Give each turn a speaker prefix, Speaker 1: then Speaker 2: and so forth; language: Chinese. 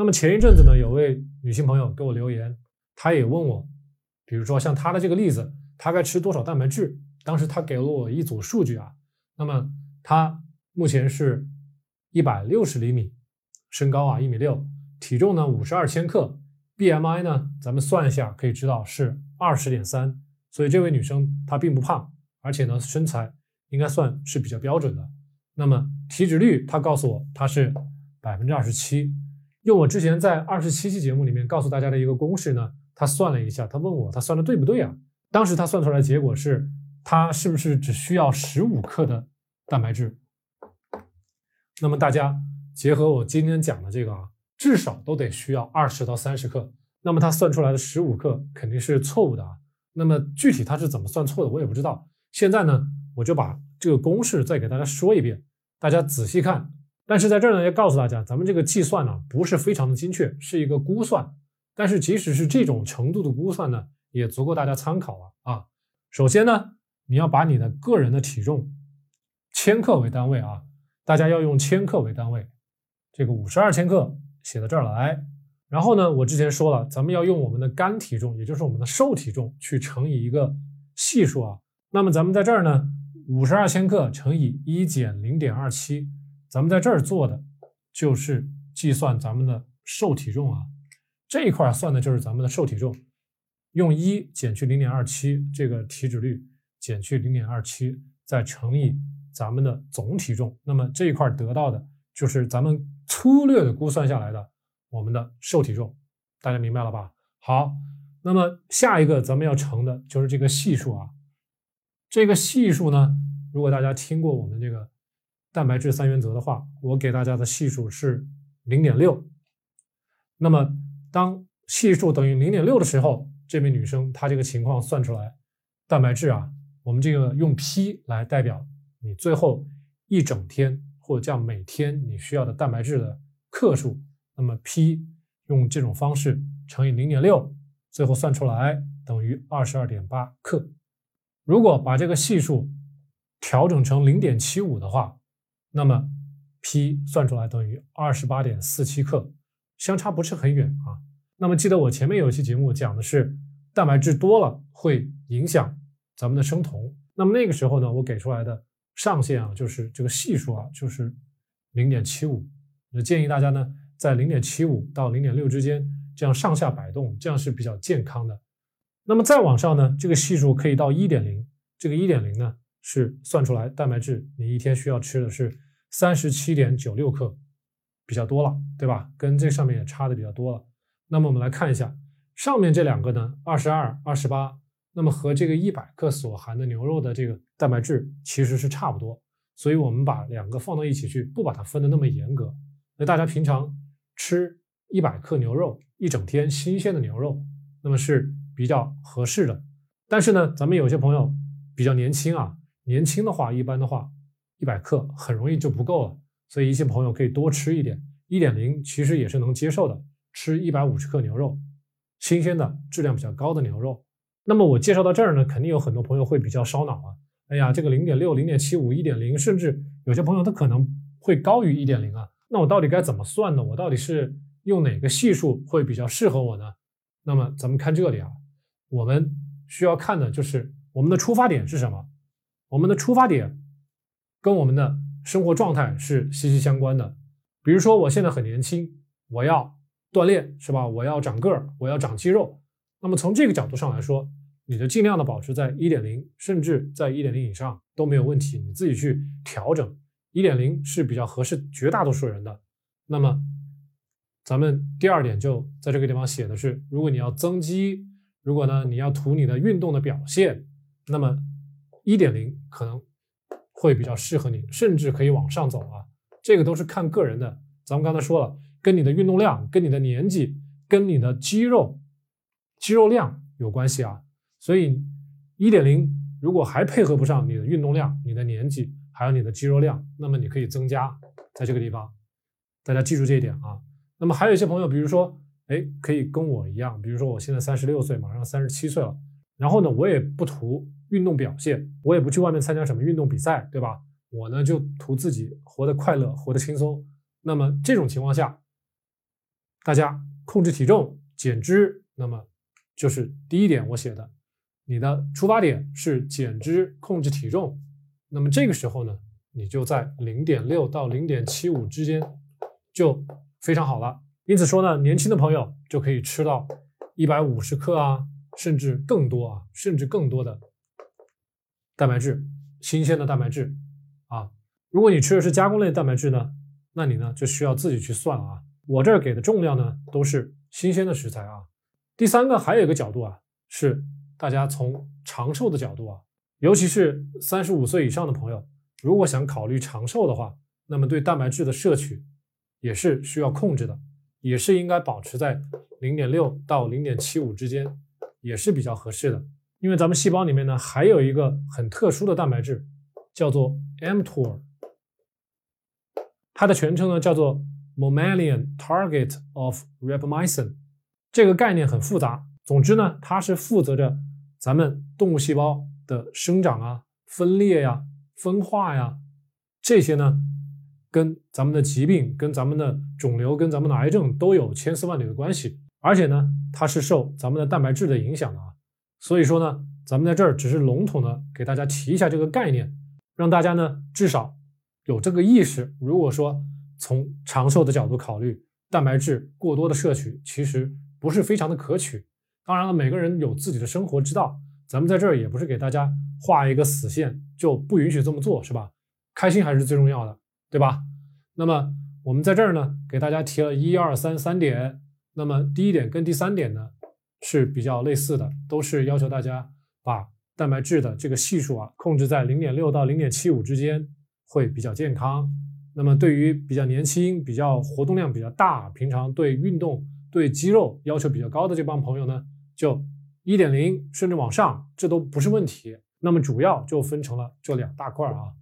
Speaker 1: 那么前一阵子呢，有位女性朋友给我留言，她也问我，比如说像她的这个例子，她该吃多少蛋白质？当时她给了我一组数据啊，那么她目前是一百六十厘米，身高啊一米六，体重呢五十二千克，BMI 呢咱们算一下可以知道是二十点三，所以这位女生她并不胖，而且呢身材应该算是比较标准的。那么体脂率她告诉我她是百分之二十七。用我之前在二十七期节目里面告诉大家的一个公式呢，他算了一下，他问我他算的对不对啊？当时他算出来的结果是，他是不是只需要十五克的蛋白质？那么大家结合我今天讲的这个啊，至少都得需要二十到三十克。那么他算出来的十五克肯定是错误的啊。那么具体他是怎么算错的，我也不知道。现在呢，我就把这个公式再给大家说一遍，大家仔细看。但是在这儿呢，要告诉大家，咱们这个计算呢不是非常的精确，是一个估算。但是即使是这种程度的估算呢，也足够大家参考了啊。首先呢，你要把你的个人的体重千克为单位啊，大家要用千克为单位，这个五十二千克写到这儿来。然后呢，我之前说了，咱们要用我们的干体重，也就是我们的瘦体重去乘以一个系数啊。那么咱们在这儿呢，五十二千克乘以一减零点二七。咱们在这儿做的就是计算咱们的瘦体重啊，这一块算的就是咱们的瘦体重，用一减去零点二七，这个体脂率减去零点二七，再乘以咱们的总体重，那么这一块得到的就是咱们粗略的估算下来的我们的瘦体重，大家明白了吧？好，那么下一个咱们要乘的就是这个系数啊，这个系数呢，如果大家听过我们这个。蛋白质三原则的话，我给大家的系数是零点六。那么当系数等于零点六的时候，这名女生她这个情况算出来，蛋白质啊，我们这个用 P 来代表你最后一整天或者叫每天你需要的蛋白质的克数。那么 P 用这种方式乘以零点六，最后算出来等于二十二点八克。如果把这个系数调整成零点七五的话，那么 P 算出来等于二十八点四七克，相差不是很远啊。那么记得我前面有一期节目讲的是蛋白质多了会影响咱们的生酮。那么那个时候呢，我给出来的上限啊，就是这个系数啊，就是零点七五。那建议大家呢，在零点七五到零点六之间这样上下摆动，这样是比较健康的。那么再往上呢，这个系数可以到一点零，这个一点零呢。是算出来蛋白质，你一天需要吃的是三十七点九六克，比较多了，对吧？跟这上面也差的比较多了。那么我们来看一下上面这两个呢，二十二、二十八，那么和这个一百克所含的牛肉的这个蛋白质其实是差不多，所以我们把两个放到一起去，不把它分的那么严格。那大家平常吃一百克牛肉一整天新鲜的牛肉，那么是比较合适的。但是呢，咱们有些朋友比较年轻啊。年轻的话，一般的话，一百克很容易就不够了，所以一些朋友可以多吃一点，一点零其实也是能接受的。吃一百五十克牛肉，新鲜的、质量比较高的牛肉。那么我介绍到这儿呢，肯定有很多朋友会比较烧脑啊。哎呀，这个零点六、零点七五、一点零，甚至有些朋友他可能会高于一点零啊。那我到底该怎么算呢？我到底是用哪个系数会比较适合我呢？那么咱们看这里啊，我们需要看的就是我们的出发点是什么。我们的出发点跟我们的生活状态是息息相关的。比如说，我现在很年轻，我要锻炼，是吧？我要长个儿，我要长肌肉。那么从这个角度上来说，你就尽量的保持在一点零，甚至在一点零以上都没有问题。你自己去调整，一点零是比较合适绝大多数人的。那么，咱们第二点就在这个地方写的是：如果你要增肌，如果呢你要图你的运动的表现，那么。一点零可能会比较适合你，甚至可以往上走啊。这个都是看个人的。咱们刚才说了，跟你的运动量、跟你的年纪、跟你的肌肉肌肉量有关系啊。所以一点零如果还配合不上你的运动量、你的年纪还有你的肌肉量，那么你可以增加在这个地方。大家记住这一点啊。那么还有一些朋友，比如说，哎，可以跟我一样，比如说我现在三十六岁，马上三十七岁了，然后呢，我也不图。运动表现，我也不去外面参加什么运动比赛，对吧？我呢就图自己活得快乐，活得轻松。那么这种情况下，大家控制体重、减脂，那么就是第一点我写的，你的出发点是减脂、控制体重，那么这个时候呢，你就在零点六到零点七五之间就非常好了。因此说呢，年轻的朋友就可以吃到一百五十克啊，甚至更多啊，甚至更多的蛋白质，新鲜的蛋白质啊。如果你吃的是加工类蛋白质呢，那你呢就需要自己去算啊。我这儿给的重量呢都是新鲜的食材啊。第三个还有一个角度啊，是大家从长寿的角度啊，尤其是三十五岁以上的朋友，如果想考虑长寿的话，那么对蛋白质的摄取也是需要控制的。也是应该保持在零点六到零点七五之间，也是比较合适的。因为咱们细胞里面呢，还有一个很特殊的蛋白质，叫做 mTOR，它的全称呢叫做 Mammalian Target of Rapamycin。这个概念很复杂，总之呢，它是负责着咱们动物细胞的生长啊、分裂呀、分化呀这些呢。跟咱们的疾病、跟咱们的肿瘤、跟咱们的癌症都有千丝万缕的关系，而且呢，它是受咱们的蛋白质的影响的啊。所以说呢，咱们在这儿只是笼统的给大家提一下这个概念，让大家呢至少有这个意识。如果说从长寿的角度考虑，蛋白质过多的摄取其实不是非常的可取。当然了，每个人有自己的生活之道，咱们在这儿也不是给大家画一个死线，就不允许这么做，是吧？开心还是最重要的。对吧？那么我们在这儿呢，给大家提了一二三三点。那么第一点跟第三点呢是比较类似的，都是要求大家把蛋白质的这个系数啊控制在零点六到零点七五之间，会比较健康。那么对于比较年轻、比较活动量比较大、平常对运动、对肌肉要求比较高的这帮朋友呢，就一点零甚至往上，这都不是问题。那么主要就分成了这两大块啊。